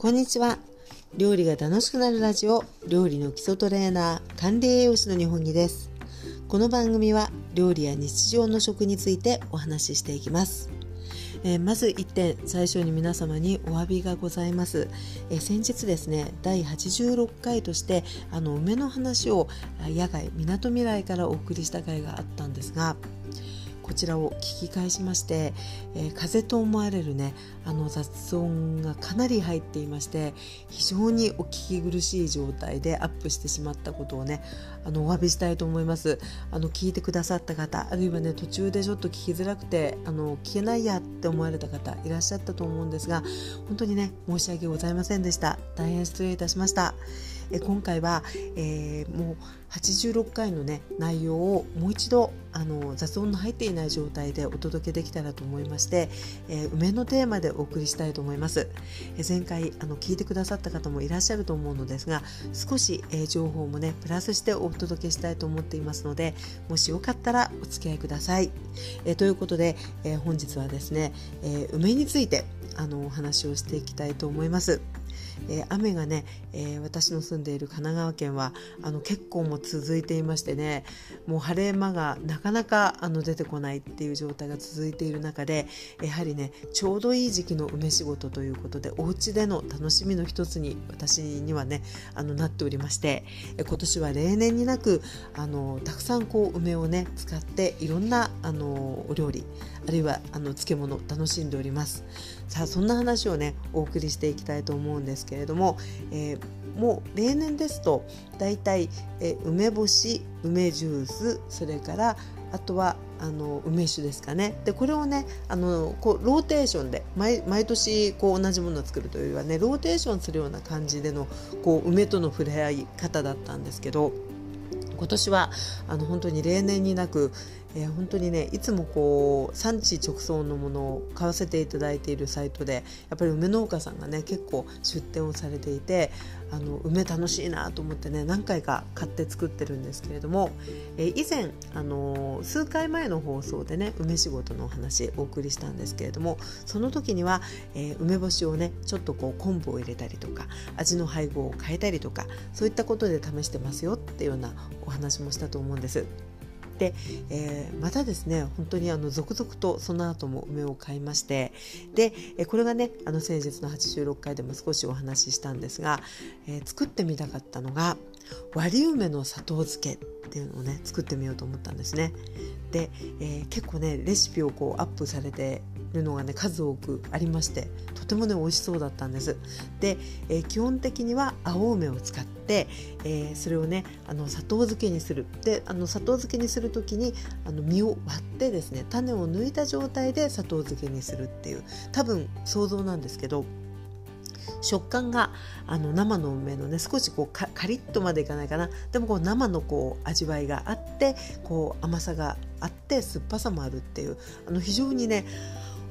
こんにちは。料理が楽しくなるラジオ料理の基礎トレーナー管理栄養士の日本木です。この番組は料理や日常の食についてお話ししていきます。えー、まず1点最初に皆様にお詫びがございます、えー、先日ですね第86回としてあの梅の話を野外みなとみらいからお送りした回があったんですがちらを聞き返しまして、えー、風と思われるねあの雑音がかなり入っていまして非常にお聞き苦しい状態でアップしてしまったことをねあのお詫びしたいと思います。あの聞いてくださった方あるいはね途中でちょっと聞きづらくてあの聞けないやって思われた方いらっしゃったと思うんですが本当にね申し訳ございませんでした。大変失礼いたしました。え今回は、えー、もう86回のね内容をもう一度あの雑音の入っていない状態でお届けできたらと思いまして、えー、梅のテーマでお送りしたいと思います、えー、前回あの聞いてくださった方もいらっしゃると思うのですが少し、えー、情報もねプラスしてお届けしたいと思っていますのでもしよかったらお付き合いください、えということで、え本日はですね、え梅についてあのお話をしていきたいと思います。え、雨がね、え、私の住んでいる神奈川県はあの結構も続いていましてねもう晴れ間がなかなかあの出てこないっていう状態が続いている中でやはりねちょうどいい時期の梅仕事ということでお家での楽しみの一つに私にはねあのなっておりまして、今年は例年になくあのたくさんこう梅をね使っていろんなあのお料理あるいはあの漬物楽しんでおります。さあそんな話をねお送りしていきたいと思うんですけれども、えー、もう例年ですとだいたい、え梅干し梅ジュースそれからあとはあの梅酒ですかね。でこれをねあのこうローテーションで毎毎年こう同じものを作るというよりはねローテーションするような感じでのこう梅との触れ合い方だったんですけど今年はあの本当に例年になく、えー、本当にねいつもこう産地直送のものを買わせていただいているサイトでやっぱり梅農家さんがね結構出店をされていてあの梅楽しいなと思ってね何回か買って作ってるんですけれども、えー、以前あの数回前の放送でね梅仕事のお話お送りしたんですけれどもその時には、えー、梅干しをねちょっとこう昆布を入れたりとか味の配合を変えたりとかそういったことで試してますよっていうようなお話もしたと思うんです。で、えー、またですね本当にあの続々とその後も梅を買いましてで、えこれがねあの先日の86回でも少しお話ししたんですが、えー、作ってみたかったのが割り梅の砂糖漬けっていうのをね作ってみようと思ったんですね。で、えー、結構ねレシピをこうアップされてるのがね数多くありましてとてもね美味しそうだったんです。で、えー、基本的には青梅を使って、えー、それをねあの砂糖漬けにするであの砂糖漬けにする時にあの実を割ってですね種を抜いた状態で砂糖漬けにするっていう多分想像なんですけど食感があの生の梅のね少しこうカリッとまでいかないかな。でもこう生のこう味わいがあってこう甘さがあって酸っぱさもあるっていうあの非常にね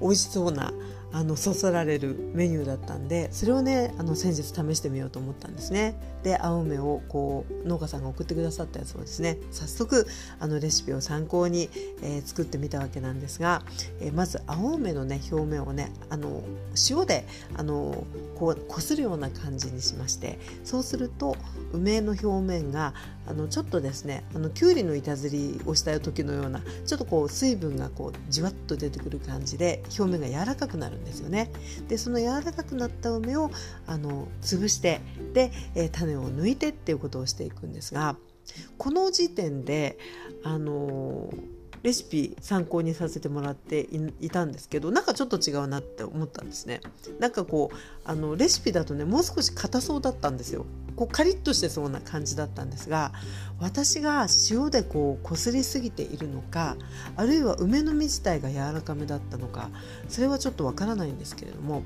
美味しそうなあのそそられるメニューだったんでそれをねあの先日試してみようと思ったんですね。で青梅をこう農家さんが送ってくださったやつをですね早速あのレシピを参考に、えー、作ってみたわけなんですが、えー、まず青梅のね表面をねあの塩であのこうこするような感じにしましてそうすると梅の表面があのちょっとですねあのきゅうりの板ずりをした時のようなちょっとこう水分がこうじわっと出てくる感じで表面が柔らかくなる。んですよね。でその柔らかくなった梅をあの潰してで、えー、種を抜いてっていうことをしていくんですがこの時点であのーレシピ参考にさせてもらっていたんですけどなんかちょっと違うなって思ったんですね。なんかこうあのレシピだとねもう少し硬そうだったんですよ。こうカリッとしてそうな感じだったんですが私が塩でこうこすりすぎているのかあるいは梅の実自体が柔らかめだったのかそれはちょっとわからないんですけれども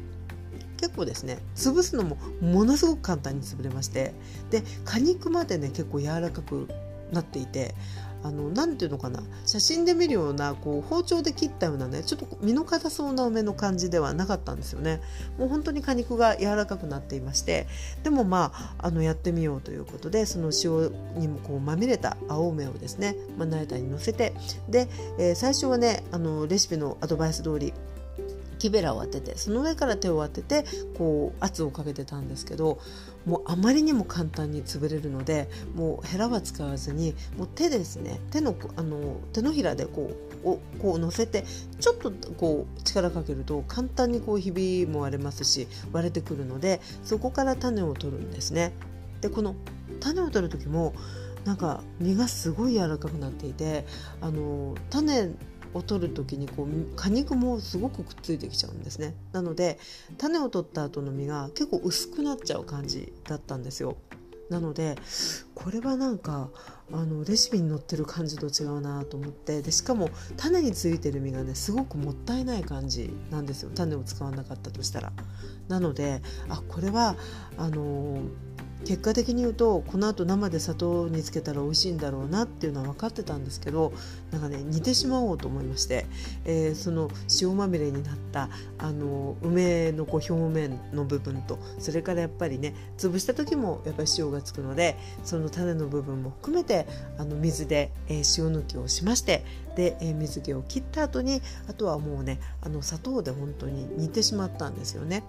結構ですね潰すのもものすごく簡単に潰れましてで果肉までね結構柔らかくなっていてあのなていうのかな。写真で見るようなこう包丁で切ったようなねちょっと身の硬そうな梅の感じではなかったんですよね。もう本当に果肉が柔らかくなっていましてでもまああのやってみようということでその塩にもこうまみれた青梅をですねまな板にのせてで、えー、最初はねあのレシピのアドバイス通り木べらを当ててその上から手を当ててこう圧をかけてたんですけどもうあまりにも簡単に潰れるのでもうヘラは使わずにもう手ですね手のあの手のひらでこうをこう乗せてちょっとこう力かけると簡単にこうひびも割れますし割れてくるのでそこから種を取るんですね。でこの種を取る時もなんか実がすごい柔らかくなっていてあの種を取る時にこう果肉もすごくくっついてきちゃうんですね。なので種を取った後の実が結構薄くなっちゃう感じだったんですよ。なのでこれはなんかあのレシピに載ってる感じと違うなと思ってでしかも種についてる実がねすごくもったいない感じなんですよ。種を使わなかったとしたら。なのであこれはあのー結果的に言うとこのあと生で砂糖につけたら美味しいんだろうなっていうのは分かってたんですけどなんかね煮てしまおうと思いまして、えー、その塩まみれになったあの梅のこう表面の部分とそれからやっぱりね潰した時もやっぱり塩がつくのでその種の部分も含めてあの水で、えー、塩抜きをしましてで、えー、水気を切った後にあとはもうねあの砂糖で本当に煮てしまったんですよね。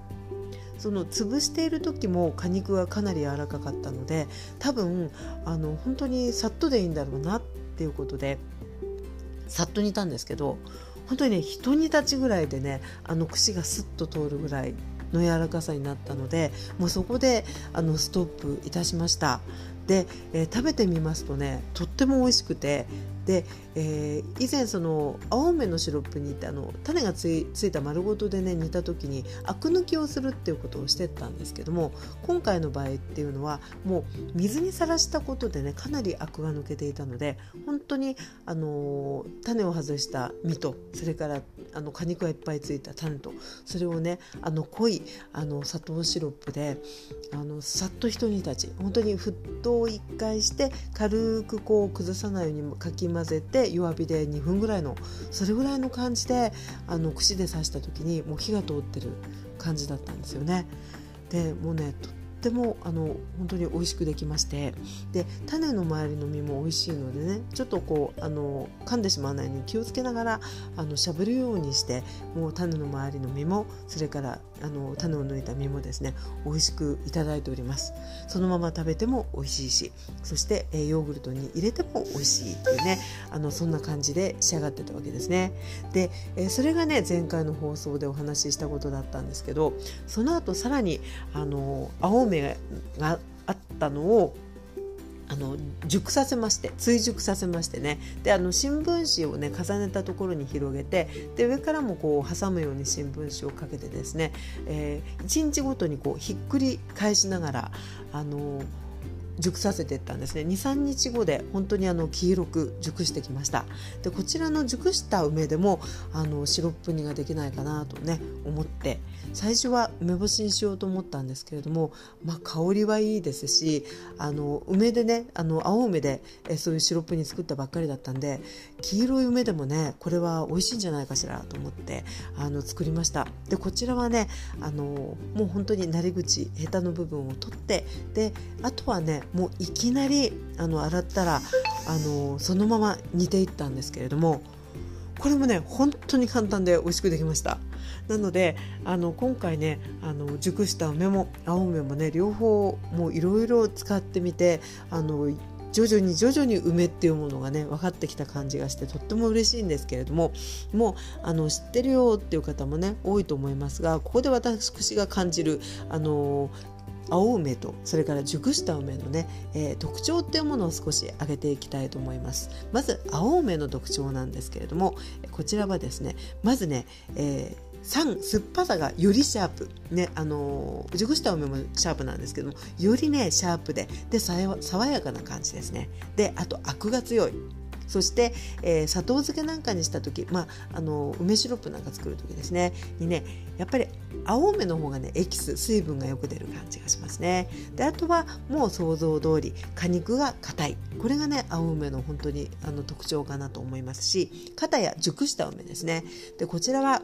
その潰している時も果肉がかなり柔らかかったので多分あの本当にさっとでいいんだろうなっていうことでさっと煮たんですけど本当にね一煮立ちぐらいでねあの串がスッと通るぐらいの柔らかさになったのでもうそこであのストップいたしました。で、えー、食べてみますとねとっても美味しくてで、えー、以前その青梅のシロップにってあの種がついた丸ごとでね煮た時にアク抜きをするっていうことをしてたんですけども今回の場合っていうのはもう水にさらしたことでねかなりアクが抜けていたので本当にあの種を外した実とそれからあの果肉がいっぱいついた種とそれをねあの濃いあの砂糖シロップであのさっとひと煮立ち本当に沸騰を1回して軽くこう崩さないようにかき混ぜて弱火で2分ぐらいのそれぐらいの感じであの串で刺した時にもう火が通ってる感じだったんですよね。でもうねとってもあの本当に美味しくできましてで種の周りの実も美味しいのでねちょっとこうあの噛んでしまわないように気をつけながらあのしゃぶるようにしてもう種の周りの実もそれからあの種を抜いた実もですね美味しくいただいております。そのまま食べても美味しいしそして、ヨーグルトに入れても美味しいっていうねあのそんな感じで仕上がってたわけですね。で、それがね前回の放送でお話ししたことだったんですけどその後さらにあの青梅があったのをあの熟させまして追熟させましてね。であの新聞紙をね重ねたところに広げてで上からもこう挟むように新聞紙をかけてですね、えー、1日ごとにこうひっくり返しながらあの熟させていったんですね。23日後で本当にあの黄色く熟してきました。でこちらの熟した梅でもあのシロップ煮ができないかなとね思って最初は梅干しにしようと思ったんですけれども、まあ、香りはいいですしあの梅でねあの青梅でえそういうシロップに作ったばっかりだったんで黄色い梅でもねこれは美味しいんじゃないかしらと思ってあの作りました。でこちらはねあのもう本当になり口ヘタの部分を取ってであとはねもういきなりあの洗ったらあのそのまま煮ていったんですけれどもこれもね本当に簡単で美味しくできました。なのであの今回ねあの熟した梅も青梅もね両方もういろいろ使ってみてあの徐々に徐々に梅っていうものがね分かってきた感じがしてとっても嬉しいんですけれどももうあの知ってるよっていう方もね多いと思いますがここで私が感じるあの青梅とそれから熟した梅のね、えー、特徴っていうものを少し挙げていきたいと思います。まず青梅の特徴なんですけれどもこちらはですねまずね、えー酸酸っぱさがよりシャープ。ねあのー、熟した梅もシャープなんですけどもよりねシャープでで爽やかな感じですね。であとアクが強い。そして、えー、砂糖漬けなんかにした時、まあ、あの梅シロップなんか作る時ですね。にねやっぱり青梅の方がねエキス水分がよく出る感じがしますね。であとはもう想像通り果肉が硬い。これがね青梅の本当にあの特徴かなと思いますし型や熟した梅ですね。でこちらは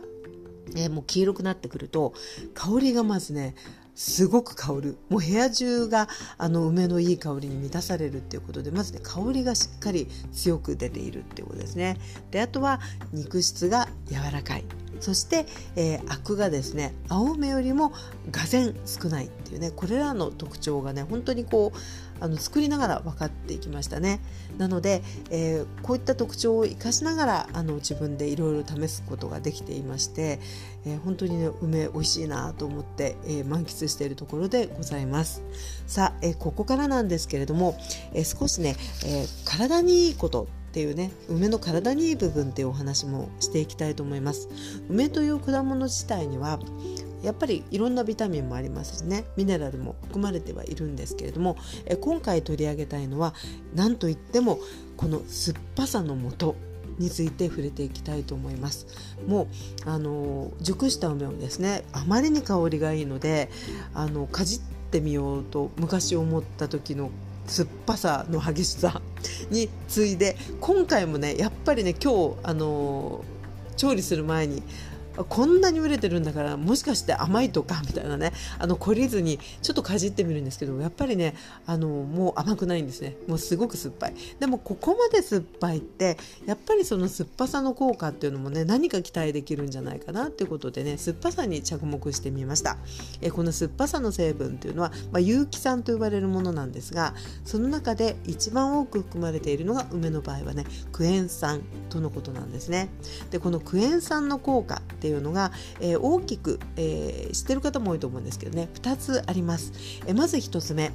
えー、もう黄色くなってくると香りがまずねすごく香る。もう部屋中があの梅のいい香りに満たされるっていうことでまずね香りがしっかり強く出ているっていうことですね。であとは肉質が柔らかい。そして、えー、アクがですね青梅よりもがぜん少ないっていうねこれらの特徴がね本当にこうあの作りながら分かっていきましたね。なので、えー、こういった特徴を生かしながらあの自分でいろいろ試すことができていまして、えー、本当にね梅美味しいなと思って、えー、満喫しているところでございます。さあ、えここからなんですけれども、え少しね、え体にいいことっていうね梅の体にいい部分っていうお話もしていきたいと思います。梅という果物自体にはやっぱりいろんなビタミンもありますしね。ミネラルも含まれてはいるんですけれどもえ今回取り上げたいのは何といってもこの酸っぱさのもとについて触れていきたいと思います。もうあの熟した梅をですねあまりに香りがいいのであのかじってみようと昔思った時の酸っぱさの激しさに次いで今回もねやっぱりね今日あの調理する前にこんなに売れてるんだからもしかして甘いとかみたいなね。あの懲りずにちょっとかじってみるんですけどやっぱりねあのもう甘くないんですね。もうすごく酸っぱい。でもここまで酸っぱいってやっぱりその酸っぱさの効果っていうのもね何か期待できるんじゃないかなっていうことでね酸っぱさに着目してみました。えこの酸っぱさの成分っていうのは、まあ、有機酸と呼ばれるものなんですがその中で一番多く含まれているのが梅の場合はねクエン酸とのことなんですね。でこのクエン酸の効果ってっていうのが、えー、大きく、えー、知ってる方も多いと思うんですけどね2つあります。えまず1つ目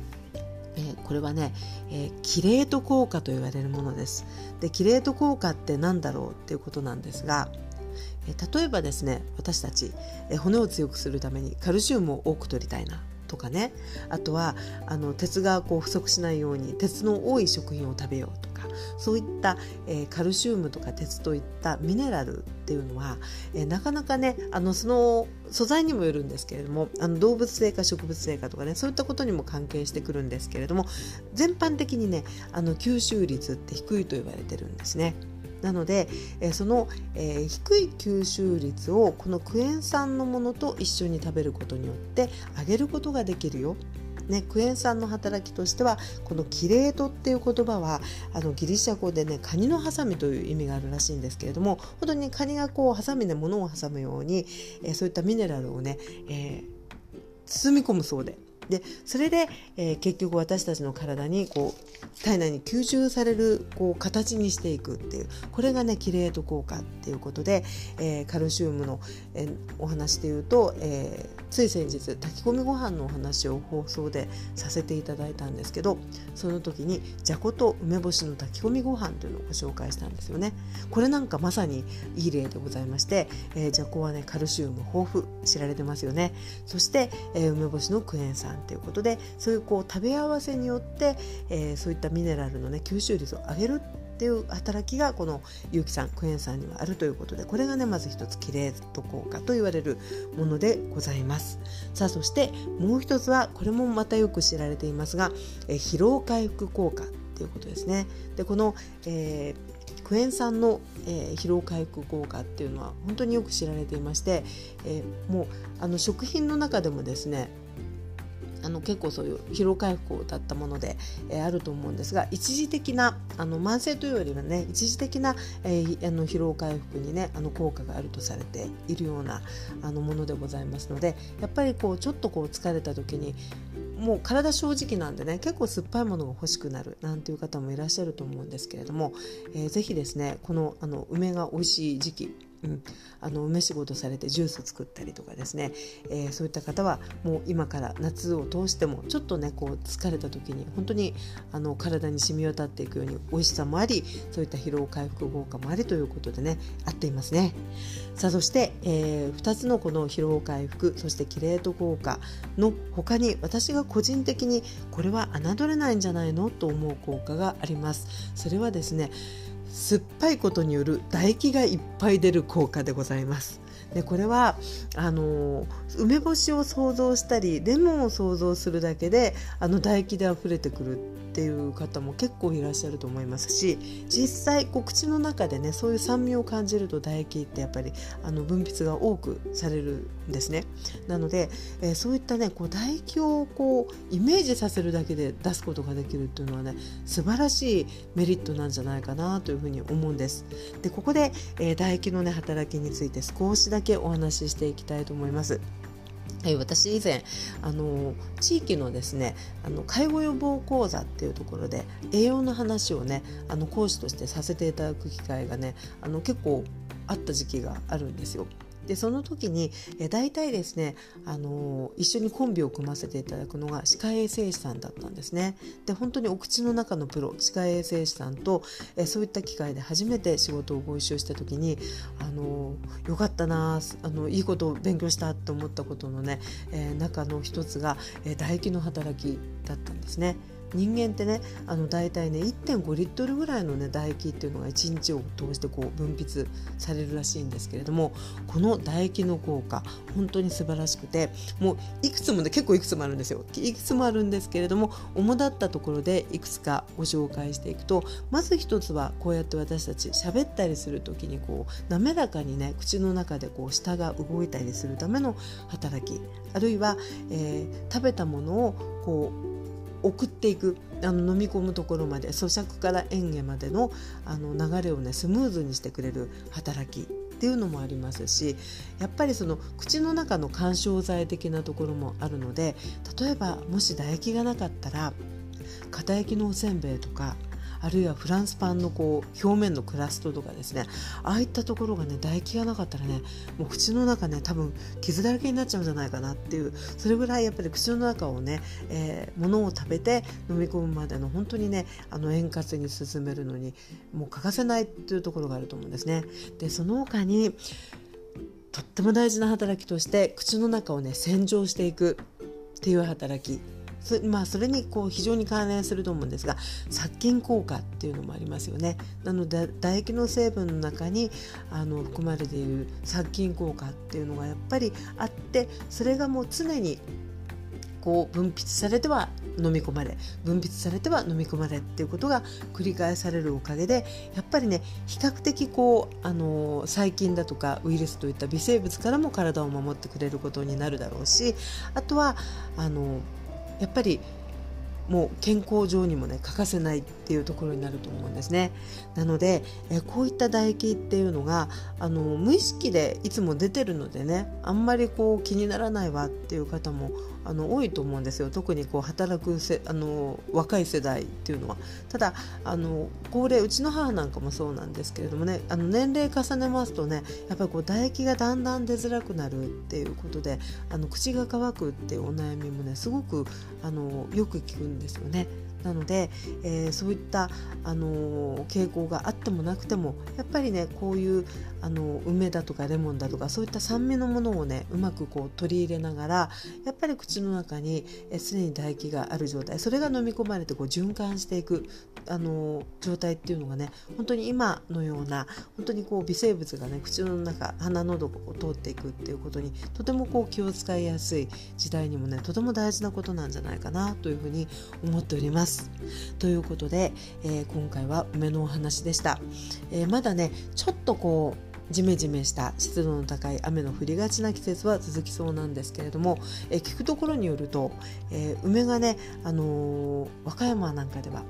えー、これはね、えー、キレート効果と言われるものです。でキレート効果って何だろうっていうことなんですが、えー、例えばですね私たち、え骨を強くするためにカルシウムを多く取りたいなとかねあとはあの鉄がこう不足しないように鉄の多い食品を食べようとかそういった、えー、カルシウムとか鉄といったミネラルっていうのは、えー、なかなかねあのその素材にもよるんですけれどもあの動物性か植物性かとかねそういったことにも関係してくるんですけれども全般的にねあの吸収率って低いと言われてるんですね。なので、えその、え、低い吸収率をこのクエン酸のものと一緒に食べることによって上げることができるよ。ね、クエン酸の働きとしてはこのキレートっていう言葉はあのギリシャ語でねカニのハサミという意味があるらしいんですけれども本当にカニがこうハサミで物を挟むように、えー、そういったミネラルをね、えー、包み込むそうででそれで、えー、結局私たちの体にこう体内に吸収されるこう形にしていくっていうこれがねキレート効果っていうことで、えー、カルシウムの、えー、お話でいうと、えー、つい先日炊き込みご飯のお話を放送でさせていただいたんですけどその時にじゃこと梅干しの炊き込みご飯というのをご紹介したんですよね。これなんかまさにいい例でございまして、えー、じゃこはねカルシウム豊富知られてますよね。そして、えー、梅干しのクエン酸ということでそういうこう食べ合わせによって、えー、そういったミネラルのね吸収率を上げるってていう働きがこの有機酸クエン酸にはあるということでこれがねまず一つキレート効果と言われるものでございます。さあそしてもう一つはこれもまたよく知られていますが、え疲労回復効果っていうことですね。でこの、えークエン酸の、えー、疲労回復効果っていうのは本当によく知られていまして、えー、もうあの食品の中でもですねあの結構そういう疲労回復を歌ったもので、えー、あると思うんですが一時的なあの慢性というよりはね一時的な、えー、あの疲労回復にねあの効果があるとされているようなあのものでございますのでやっぱりこうちょっとこう疲れた時にもう体正直なんでね結構酸っぱいものが欲しくなるなんていう方もいらっしゃると思うんですけれども、えー、ぜひですねこのあの梅が美味しい時期うん、あの梅仕事されてジュース作ったりとかですね、えー、そういった方はもう今から夏を通してもちょっとねこう疲れた時に本当にあの体に染み渡っていくように美味しさもありそういった疲労回復効果もありということでね合っていますね。さあそして、えー、2つのこの疲労回復そしてキレート効果の他に私が個人的にこれは侮れないんじゃないの？と思う効果があります。それはですね酸っぱいことによる唾液がいっぱい出る効果でございます。でこれはあの梅干しを想像したりレモンを想像するだけであの唾液で溢れてくるっていう方も結構いらっしゃると思いますし実際こう口の中でねそういう酸味を感じると唾液ってやっぱりあの分泌が多くされるんですね。なので、えー、そういったねこう唾液をこうイメージさせるだけで出すことができるっていうのはね素晴らしいメリットなんじゃないかなというふうに思うんです。でここで、えー、唾液のね働きについて少しだけお話ししていきたいと思います。はい、私以前あの地域のですねあの介護予防講座っていうところで栄養の話をねあの講師としてさせていただく機会がねあの結構あった時期があるんですよ。でその時にえ大体ですね、あのー、一緒にコンビを組ませていただくのが歯科衛生士さんだったんですね。で本当にお口の中のプロ歯科衛生士さんとえそういった機会で初めて仕事をご一緒した時に、あのー、よかったなあのいいことを勉強したと思ったことのね、え、中の一つが、え唾液の働きだったんですね。人間ってねあの大体ね1.5リットルぐらいの、ね、唾液っていうのが1日を通してこう分泌されるらしいんですけれどもこの唾液の効果本当に素晴らしくてもういくつもね結構いくつもあるんですよ。いくつもあるんですけれども主だったところでいくつかご紹介していくとまず一つはこうやって私たち喋ったりする時にこう滑らかにね口の中でこう舌が動いたりするための働きあるいは、えー、食べたものをこう送っていくあの飲み込むところまで咀嚼から嚥下までのあの流れをねスムーズにしてくれる働きっていうのもありますしやっぱりその口の中の緩衝材的なところもあるので例えばもし唾液がなかったら片液のおせんべいとかあるいはフランスパンのこう表面のクラストとかですねああいったところがね唾液がなかったらねもう口の中ね多分傷だらけになっちゃうんじゃないかなっていうそれぐらいやっぱり口の中をね、えー、物を食べて飲み込むまでの本当にねあの円滑に進めるのにもう欠かせないっていうところがあると思うんですね。でその他にとっても大事な働きとして口の中をね洗浄していくっていう働きそ,、まあ、それにこう非常に関連すると思うんですが殺菌効果っていうのもありますよね。なので唾液の成分の中にあの含まれている殺菌効果っていうのがやっぱりあってそれがもう常にこう分泌されては飲み込まれ分泌されては飲み込まれっていうことが繰り返されるおかげでやっぱりね比較的こうあの細菌だとかウイルスといった微生物からも体を守ってくれることになるだろうしあとはあのやっぱりもう健康上にもね欠かせないっていうところになると思うんですね。なのでえこういった唾液っていうのがあの無意識でいつも出てるのでねあんまりこう気にならないわっていう方もあの多いと思うんですよ。特にこう働くせあの若い世代っていうのは。ただあの高齢うちの母なんかもそうなんですけれどもねあの年齢重ねますとねやっぱりこう唾液がだんだん出づらくなるっていうことであの口が乾くっていうお悩みもねすごくあのよく聞くんですよね。なので、えー、そういった、あのー、傾向があってもなくてもやっぱりねこういうあの梅だとかレモンだとかそういった酸味のものをねうまくこう取り入れながらやっぱり口の中にすでに唾液がある状態それが飲み込まれてこう循環していくあの状態っていうのがね本当に今のような本当にこう微生物がね口の中鼻のどを通っていくっていうことにとてもこう気を使いやすい時代にもねとても大事なことなんじゃないかなというふうに思っております。ということで、えー、今回は梅のお話でした。えー、まだねちょっとこうジメジメした湿度の高い雨の降りがちな季節は続きそうなんですけれども、え聞くところによると、え、梅がね、あのー、和歌山なんかでは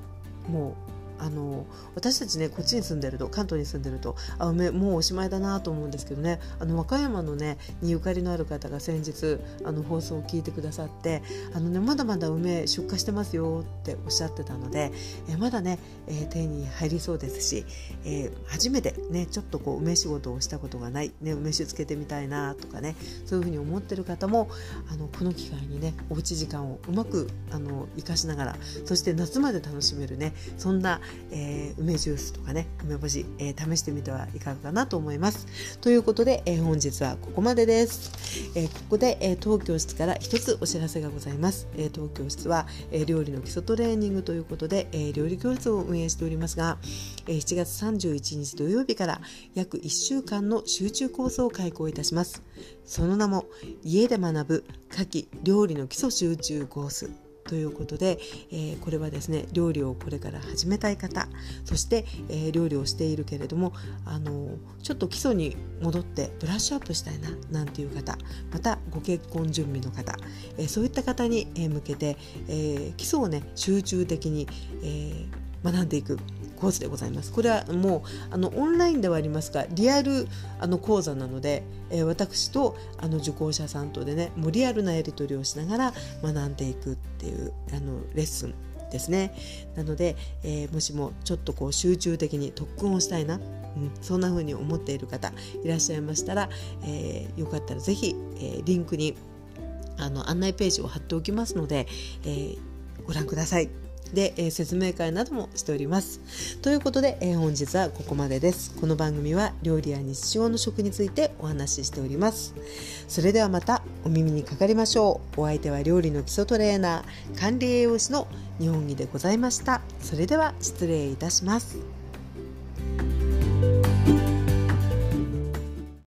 もうあの私たちねこっちに住んでると関東に住んでるとあ梅もうおしまいだなと思うんですけどね。あの和歌山のねにゆかりのある方が先日あの放送を聞いてくださってあの、ね、まだまだ梅出荷してますよっておっしゃってたのでえまだね、えー、手に入りそうですし、えー、初めてねちょっとこう梅仕事をしたことがない、ね、梅酒つけてみたいなとかねそういうふうに思ってる方もあのこの機会にねおうち時間をうまくあの生かしながらそして夏まで楽しめるねそんなえー、梅ジュースとかね梅干し、えー、試してみてはいかがかなと思います。ということで、えー、本日はここまでです、えここで、え東京室から一つお知らせがございます、え東京室は、え料理の基礎トレーニングということで、え料理教室を運営しておりますが、え7月31日土曜日から約1週間の集中コースを開講いたします。その名も家で学ぶ夏季料理の基礎集中コース。ということで、えー、これはですね料理をこれから始めたい方そして、えー、料理をしているけれどもあのちょっと基礎に戻ってブラッシュアップしたいななんていう方またご結婚準備の方、えー、そういった方に向けて、え基礎をね集中的に、え学んでいくコースでございます。これはもうあのオンラインではありますがリアルあの講座なので、えー、私とあの受講者さんとでねもうリアルなやり取りをしながら学んでいくっていうあのレッスンですね。なので、えー、もしもちょっとこう集中的に特訓をしたいな、うん、そんな風に思っている方いらっしゃいましたら、えー、よかったら是非、えー、リンクにあの案内ページを貼っておきますので、え、ご覧ください。で、えー、説明会などもしております。ということで、えー、本日はここまでです。この番組は料理や日常の食についてお話ししております。それではまたお耳にかかりましょう。お相手は料理の基礎トレーナー、管理栄養士の日本木でございました。それでは失礼いたします。